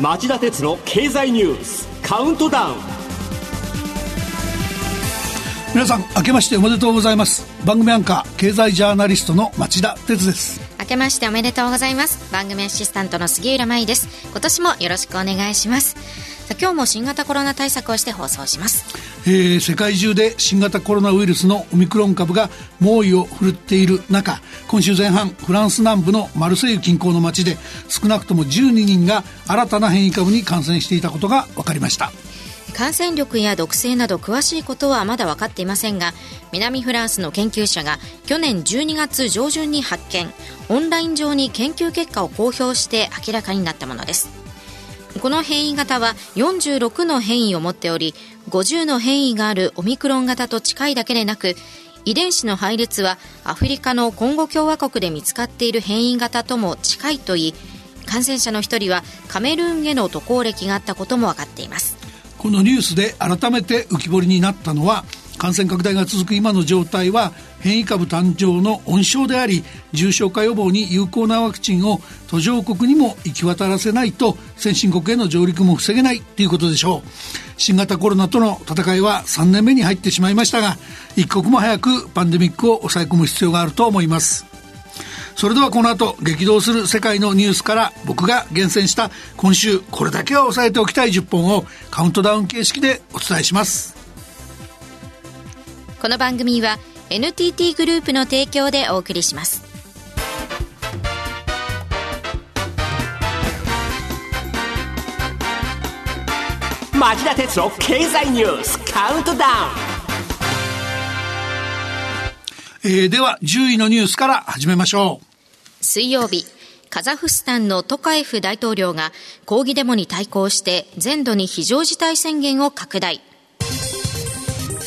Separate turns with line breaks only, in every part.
町田鉄の経済ニュースカウントダウン。
皆さん明けましておめでとうございます。番組アンカー経済ジャーナリストの町田鉄です。
明けましておめでとうございます。番組アシスタントの杉浦舞です。今年もよろしくお願いします。今日も新型コロナ対策をして放送します、
えー、世界中で新型コロナウイルスのオミクロン株が猛威を振るっている中今週前半フランス南部のマルセイユ近郊の町で少なくとも12人が新たな変異株に感染していたことが分かりました。
感染力や毒性など詳しいことはまだ分かっていませんが南フランスの研究者が去年12月上旬に発見。オンライン上に研究結果を公表して明らかになったものです。この変異型は46の変異を持っており50の変異があるオミクロン型と近いだけでなく遺伝子の配列はアフリカのコンゴ共和国で見つかっている変異型とも近いといい感染者の一人はカメルーンへの渡航歴があったことも分かっています。
このニュースで改めて浮き彫りになったのは感染拡大が続く今の状態は変異株誕生の温床であり重症化予防に有効なワクチンを途上国にも行き渡らせないと先進国への上陸も防げないということでしょう。新型コロナとの戦いは3年目に入ってしまいましたが一刻も早くパンデミックを抑え込む必要があると思います。それではこの後激動する世界のニュースから僕が厳選した今週これだけは押さえておきたい10本をカウントダウン形式でお伝えします。
この番組は NTT グループの提供でお送りします。
町田鉄の経済ニュースカウントダウン
えー、では10位のニュースから始めましょう。
水曜日、カザフスタンのトカエフ大統領が抗議デモに対抗して全土に非常事態宣言を拡大。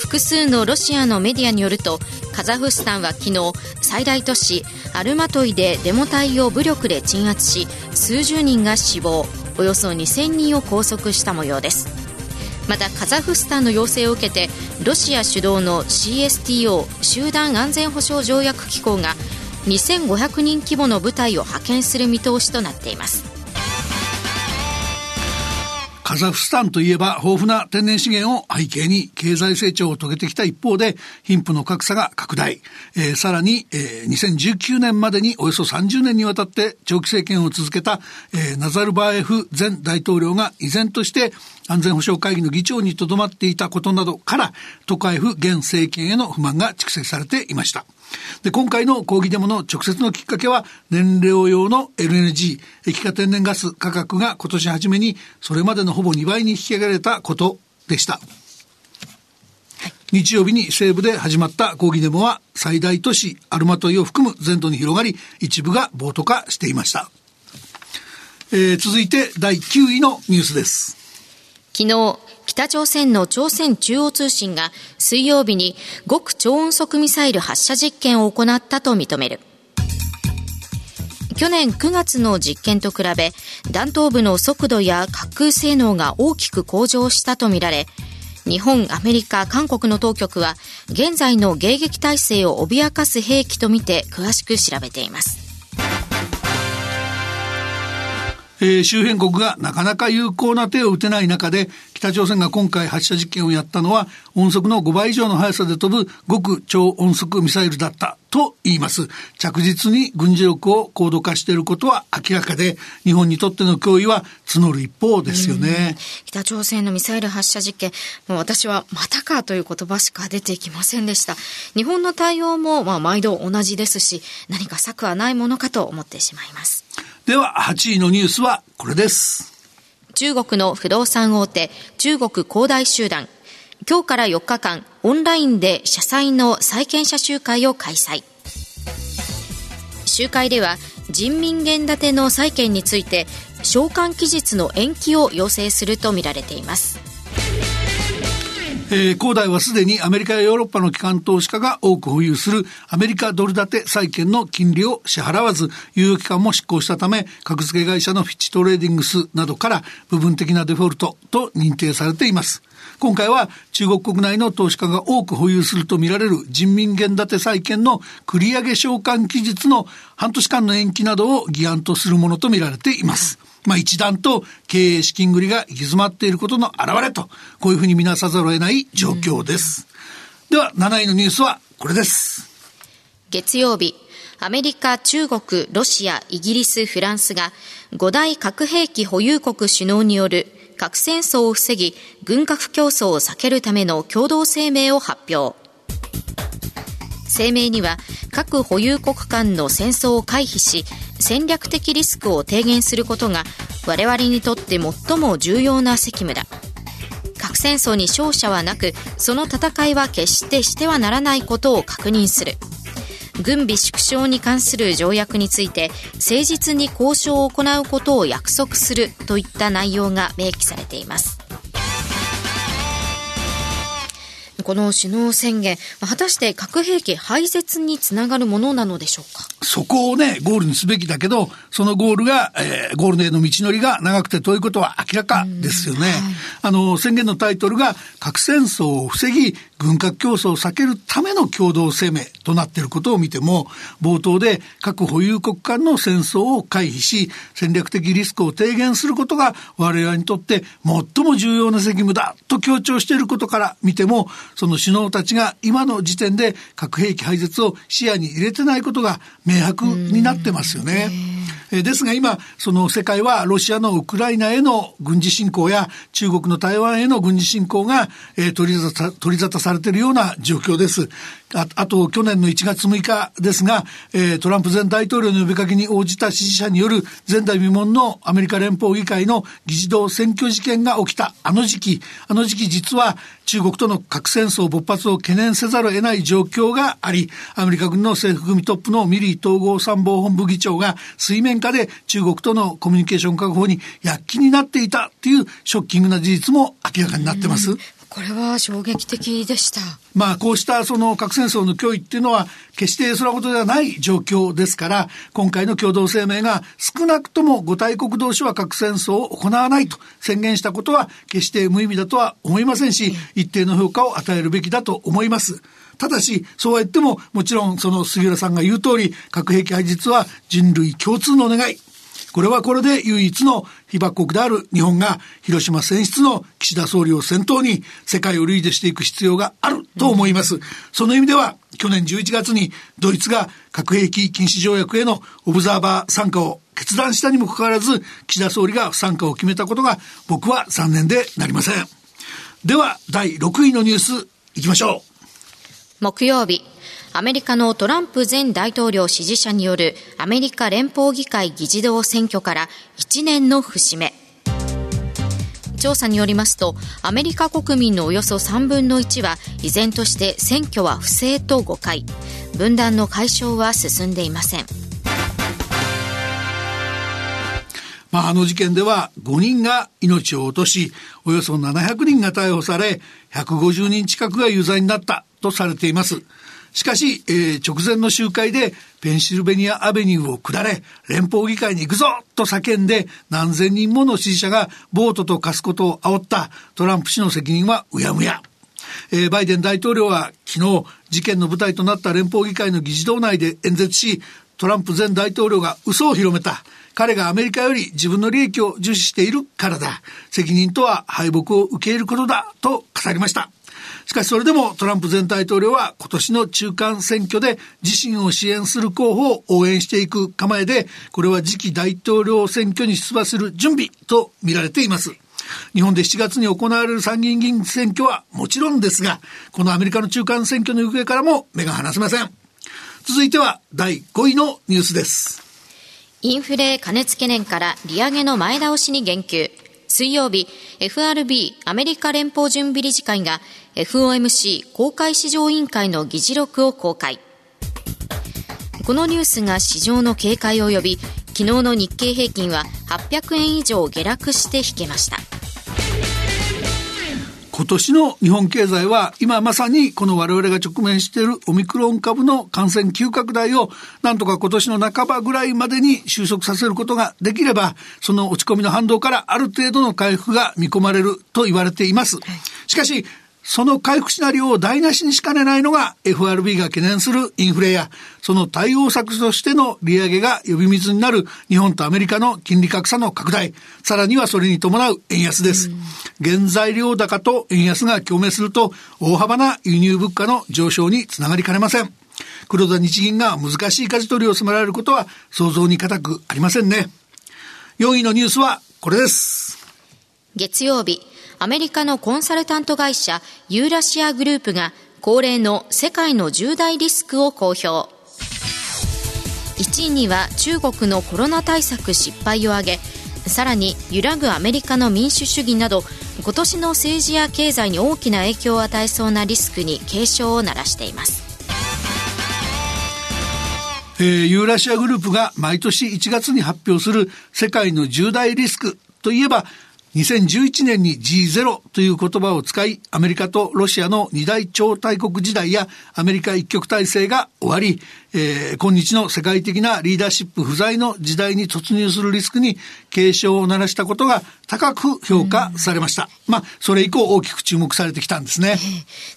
複数のロシアのメディアによるとカザフスタンは昨日最大都市アルマトイでデモ隊を武力で鎮圧し数十人が死亡およそ2000人を拘束した模様です。またカザフスタンの要請を受けてロシア主導の CSTO 集団安全保障条約機構が2500人規模の部隊を派遣する見通しとなっています。
カザフスタンといえば豊富な天然資源を背景に経済成長を遂げてきた一方で貧富の格差が拡大、えー、さらに、えー、2019年までにおよそ30年にわたって長期政権を続けた、えー、ナザルバエフ前大統領が依然として安全保障会議の議長にとどまっていたことなどからトカエフ現政権への不満が蓄積されていました。で、今回の抗議デモの直接のきっかけは、燃料用の LNG、液化天然ガス価格が今年初めにそれまでのほぼ2倍に引き上げられたことでした。日曜日に西部で始まった抗議デモは最大都市アルマトイを含む全土に広がり一部が暴徒化していました、えー、続いて第9位のニュースです。
昨日北朝鮮の朝鮮中央通信が水曜日に極超音速ミサイル発射実験を行ったと認める。去年9月の実験と比べ弾頭部の速度や滑空性能が大きく向上したとみられ日本、アメリカ、韓国の当局は現在の迎撃体制を脅かす兵器とみて詳しく調べています。
えー、周辺国がなかなか有効な手を打てない中で、北朝鮮が今回発射実験をやったのは、音速の5倍以上の速さで飛ぶ極超音速ミサイルだったと言います。着実に軍事力を高度化していることは明らかで、日本にとっての脅威は募る一方ですよね。
北朝鮮のミサイル発射実験、もう私はまたかという言葉しか出てきませんでした。日本の対応もまあ毎度同じですし、何か策はないものかと思ってしまいます。
では、8位のニュースはこれです。
中国の不動産大手、中国恒大集団。今日から4日間、オンラインで社債の債権者集会を開催。集会では、人民元建ての債権について、償還期日の延期を要請するとみられています。
えー、恒大はすでにアメリカやヨーロッパの機関投資家が多く保有するアメリカドル建て債券の金利を支払わず、猶予期間も執行したため、格付け会社のフィッチトレーディングスなどから部分的なデフォルトと認定されています。今回は中国国内の投資家が多く保有するとみられる人民元建て債券の繰り上げ償還期日の半年間の延期などを議案とするものとみられています。まあ一段と経営資金繰りが行き詰まっていることの表れと、こういうふうに見なさざるを得ない状況です。うん、では7位のニュースはこれです。
月曜日、アメリカ、中国、ロシア、イギリス、フランスが5大核兵器保有国首脳による核戦争を防ぎ、軍拡競争を避けるための共同声明を発表。声明には、核保有国間の戦争を回避し、戦略的リスクを低減することが我々にとって最も重要な責務だ。核戦争に勝者はなく、その戦いは決してしてはならないことを確認する。軍備縮小に関する条約について誠実に交渉を行うことを約束するといった内容が明記されていますこの首脳宣言、果たして核兵器廃絶につながるものなのでしょうか？
そこをね、ゴールにすべきだけど、そのゴールが、えー、ゴールへの道のりが長くて遠いことは明らかですよね。はい、あの、宣言のタイトルが、核戦争を防ぎ、軍拡競争を避けるための共同声明となっていることを見ても、冒頭で核保有国間の戦争を回避し、戦略的リスクを低減することが我々にとって最も重要な責務だと強調していることから見ても、その首脳たちが今の時点で核兵器廃絶を視野に入れてないことが明白になってますよね。えですが今、その世界はロシアのウクライナへの軍事侵攻や中国の台湾への軍事侵攻が、え、取り沙汰取り沙汰されているような状況です。ああと、去年の1月6日ですが、え、トランプ前大統領の呼びかけに応じた支持者による前代未聞のアメリカ連邦議会の議事堂選挙事件が起きたあの時期、あの時期実は中国との核戦争勃発を懸念せざるを得ない状況があり、アメリカ軍の政府組トップのミリー統合参謀本部議長が水面下で中国とのコミュニケーション確保に躍起になっていたというショッキングな事実も明らかになってます。
これは衝撃的でした。
まあ、こうしたその核戦争の脅威っていうのは、決してそれことではない状況ですから、今回の共同声明が少なくとも5大国同士は核戦争を行わないと宣言したことは、決して無意味だとは思いませんし、一定の評価を与えるべきだと思います。ただし、そうは言っても、もちろんその杉浦さんが言う通り、核兵器廃実は人類共通の願い。これはこれで唯一の被爆国である日本が広島選出の岸田総理を先頭に世界をリードしていく必要があると思います。うん、その意味では去年11月にドイツが核兵器禁止条約へのオブザーバー参加を決断したにもかかわらず岸田総理が不参加を決めたことが僕は残念でなりません。では第6位のニュースいきましょ
う。木曜日アメリカのトランプ前大統領支持者によるアメリカ連邦議会議事堂選挙から1年の節目。調査によりますと、アメリカ国民のおよそ3分の1は、依然として選挙は不正と誤解。分断の解消は進んでいません。
まあ、あの事件では5人が命を落とし、およそ700人が逮捕され、150人近くが有罪になったとされています。しかし、えー、直前の集会でペンシルベニアアベニューを下れ、連邦議会に行くぞと叫んで何千人もの支持者がボートと貸すことを煽ったトランプ氏の責任はうやむや。えー、バイデン大統領は昨日事件の舞台となった連邦議会の議事堂内で演説し、トランプ前大統領が嘘を広めた。彼がアメリカより自分の利益を重視しているからだ。責任とは敗北を受け入れることだと語りました。しかしそれでもトランプ前大統領は今年の中間選挙で自身を支援する候補を応援していく構えで、これは次期大統領選挙に出馬する準備と見られています。日本で7月に行われる参議院議員選挙はもちろんですが、このアメリカの中間選挙の行方からも目が離せません。続いては第5位のニュースです。
インフレ加熱懸念から利上げの前倒しに言及。水曜日、FRB アメリカ連邦準備理事会が FOMC 公開市場委員会の議事録を公開。このニュースが市場の警戒を呼び、昨日の日経平均は800円以上下落して引けました。
今年の日本経済は今まさにこの我々が直面しているオミクロン株の感染急拡大をなんとか今年の半ばぐらいまでに収束させることができればその落ち込みの反動からある程度の回復が見込まれると言われています。しかし、その回復シナリオを台無しにしかねないのが FRB が懸念するインフレや、その対応策としての利上げが呼び水になる日本とアメリカの金利格差の拡大、さらにはそれに伴う円安です。原材料高と円安が共鳴すると、大幅な輸入物価の上昇につながりかねません。黒田日銀が難しい舵取りを迫られることは想像に難くありませんね。4位のニュースはこれです。
月曜日、アメリカのコンサルタント会社ユーラシアグループが恒例の世界の重大リスクを公表。1位には中国のコロナ対策失敗を挙げさらに揺らぐアメリカの民主主義など今年の政治や経済に大きな影響を与えそうなリスクに警鐘を鳴らしています。
えー、ユーラシアグループが毎年1月に発表する世界の重大リスクといえば2011年に G0 という言葉を使い、アメリカとロシアの二大超大国時代やアメリカ一極体制が終わり、えー、今日の世界的なリーダーシップ不在の時代に突入するリスクに警鐘を鳴らしたことが高く評価されました。まあ、それ以降大きく注目されてきたんですね。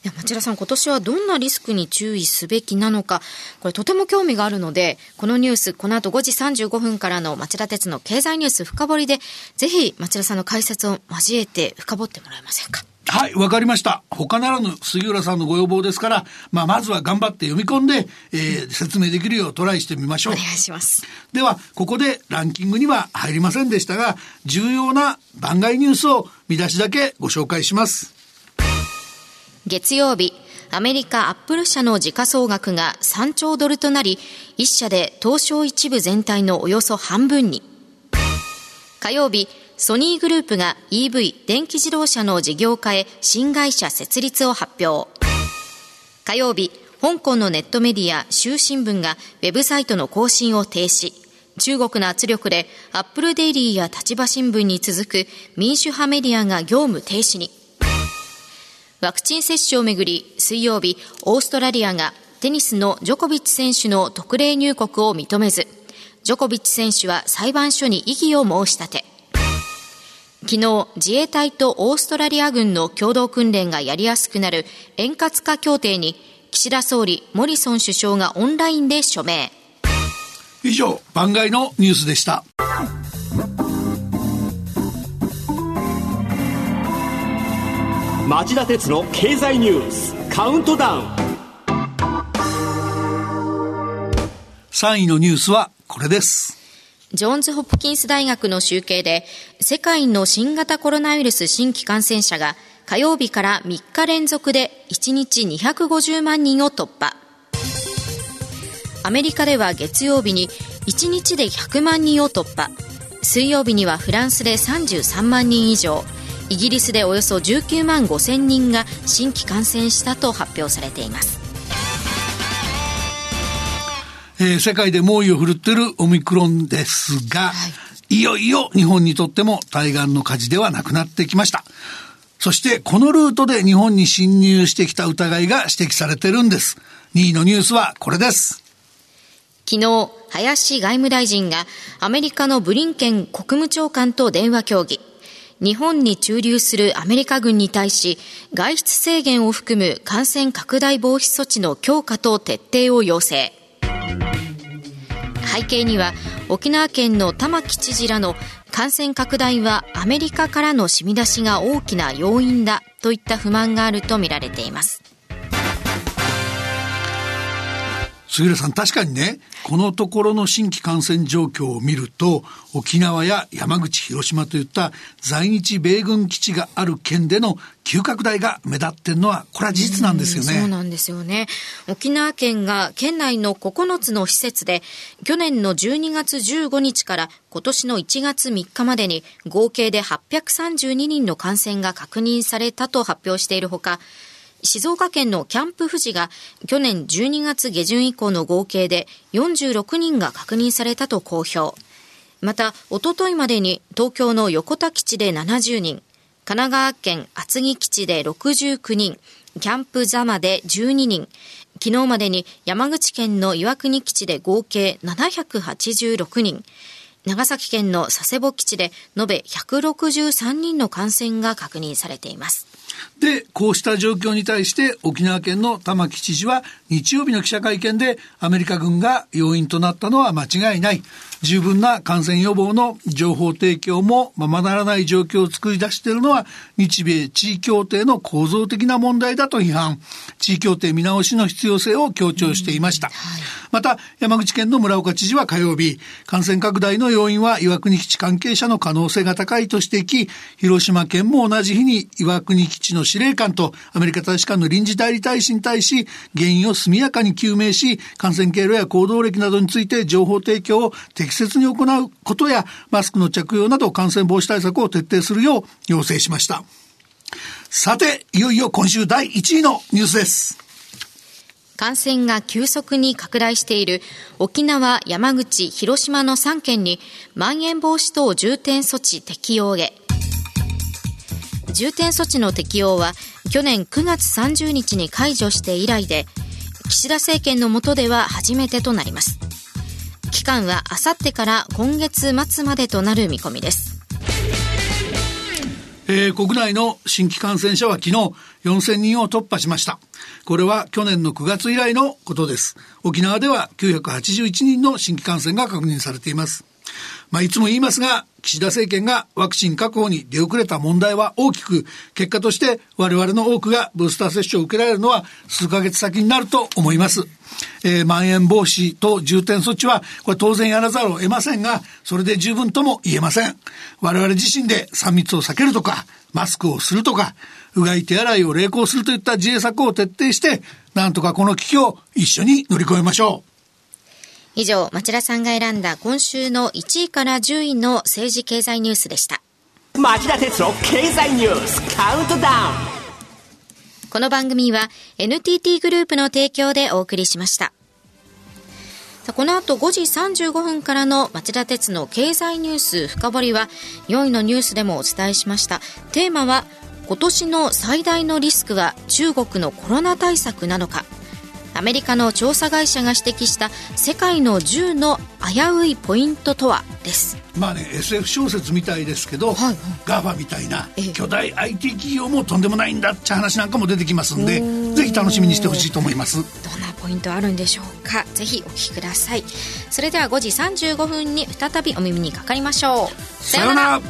えー、町田さん、今年はどんなリスクに注意すべきなのか、これとても興味があるので、このニュース、この後5時35分からの町田鉄の経済ニュース深掘りで、ぜひ町田さんの解説を交えて深掘ってもらえませんか。
はい、わかりました。他ならぬ杉浦さんのご要望ですから、まあ、まずは頑張って読み込んで、えー、説明できるようトライしてみましょう。お
願いします。
では、ここでランキングには入りませんでしたが、重要な番外ニュースを見出しだけご紹介します。
月曜日、アメリカアップル社の時価総額が3兆ドルとなり、1社で東証一部全体のおよそ半分に。火曜日、ソニーグループが EV 電気自動車の事業化へ新会社設立を発表。火曜日香港のネットメディア週新聞がウェブサイトの更新を停止。中国の圧力でアップルデイリーや立場新聞に続く民主派メディアが業務停止に。ワクチン接種をめぐり水曜日オーストラリアがテニスのジョコビッチ選手の特例入国を認めずジョコビッチ選手は裁判所に異議を申し立て。昨日、自衛隊とオーストラリア軍の共同訓練がやりやすくなる円滑化協定に、岸田総理、モリソン首相がオンラインで署名。
以上、番外のニュースでした。
町田鉄の経済ニュースカウントダウン
3位のニュースはこれです
ジョーンズ・ホプキンス大学の集計で、世界の新型コロナウイルス新規感染者が火曜日から3日連続で1日250万人を突破。アメリカでは月曜日に1日で100万人を突破。水曜日にはフランスで33万人以上。イギリスでおよそ19万5千人が新規感染したと発表されています。
えー、世界で猛威を振るっているオミクロンですが、はい、いよいよ日本にとっても対岸の火事ではなくなってきました。そしてこのルートで日本に侵入してきた疑いが指摘されてるんです。2位のニュースはこれです。
昨日、林外務大臣がアメリカのブリンケン国務長官と電話協議。日本に駐留するアメリカ軍に対し、外出制限を含む感染拡大防止措置の強化と徹底を要請。背景には沖縄県の玉城知事らの感染拡大はアメリカからの染み出しが大きな要因だといった不満があるとみられています。
杉浦さん、確かにね、このところの新規感染状況を見ると、沖縄や山口、広島といった在日米軍基地がある県での急拡大が目立ってるのは、これは事実なんですよね。
そうなんですよね。沖縄県が県内の9つの施設で、去年の12月15日から今年の1月3日までに合計で832人の感染が確認されたと発表しているほか、静岡県のキャンプ富士が去年12月下旬以降の合計で46人が確認されたと公表。また、おとといまでに東京の横田基地で70人、神奈川県厚木基地で69人、キャンプ座間で12人、昨日までに山口県の岩国基地で合計786人、長崎県の佐世保基地で延べ163人の感染が確認されています。
で、こうした状況に対して沖縄県の玉城知事は日曜日の記者会見でアメリカ軍が要因となったのは間違いない。十分な感染予防の情報提供もままならない状況を作り出しているのは日米地位協定の構造的な問題だと批判。地位協定見直しの必要性を強調していました。また、山口県の村岡知事は火曜日、感染拡大の要因は岩国基地関係者の可能性が高いと指摘、広島県も同じ日に岩国基地の司令官とアメリカ大使館の臨時代理大使に対し、原因を速やかに究明し、感染経路や行動歴などについて情報提供を適切に行うことや、マスクの着用など感染防止対策を徹底するよう要請しました。さて、いよいよ今週第1位のニュースです。
感染が急速に拡大している沖縄、山口、広島の3県にまん延防止等重点措置適用へ。重点措置の適用は去年9月30日に解除して以来で岸田政権の下では初めてとなります期間はあさってから今月末までとなる見込みです
えー、国内の新規感染者は昨日4000人を突破しました。これは去年の9月以来のことです。沖縄では981人の新規感染が確認されています。まあ、いつも言いますが、岸田政権がワクチン確保に出遅れた問題は大きく、結果として我々の多くがブースター接種を受けられるのは数ヶ月先になると思います。えー、まん延防止と重点措置は、これ当然やらざるを得ませんが、それで十分とも言えません。我々自身で3密を避けるとか、マスクをするとか、うがい手洗いを励行するといった自衛策を徹底して、なんとかこの危機を一緒に乗り越えましょう。
以上、町田さんが選んだ今週の1位から10位の政治経済ニュースでした。
町田哲郎経済ニュースカウントダウン
この番組は NTT グループの提供でお送りしました。この後5時35分からの町田鉄の経済ニュース深掘りは4位のニュースでもお伝えしました。テーマは今年の最大のリスクは中国のコロナ対策なのか。アメリカの調査会社が指摘した世界の10の危ういポイントとはです。
まあね SF 小説みたいですけど、はい、ガファみたいな巨大 IT 企業もとんでもないんだって話なんかも出てきますんでぜひ楽しみにしてほしいと思います。
どんなポイントあるんでしょうか？ぜひお聞きください。それでは5時35分に再びお耳にかかりましょ
う。さようなら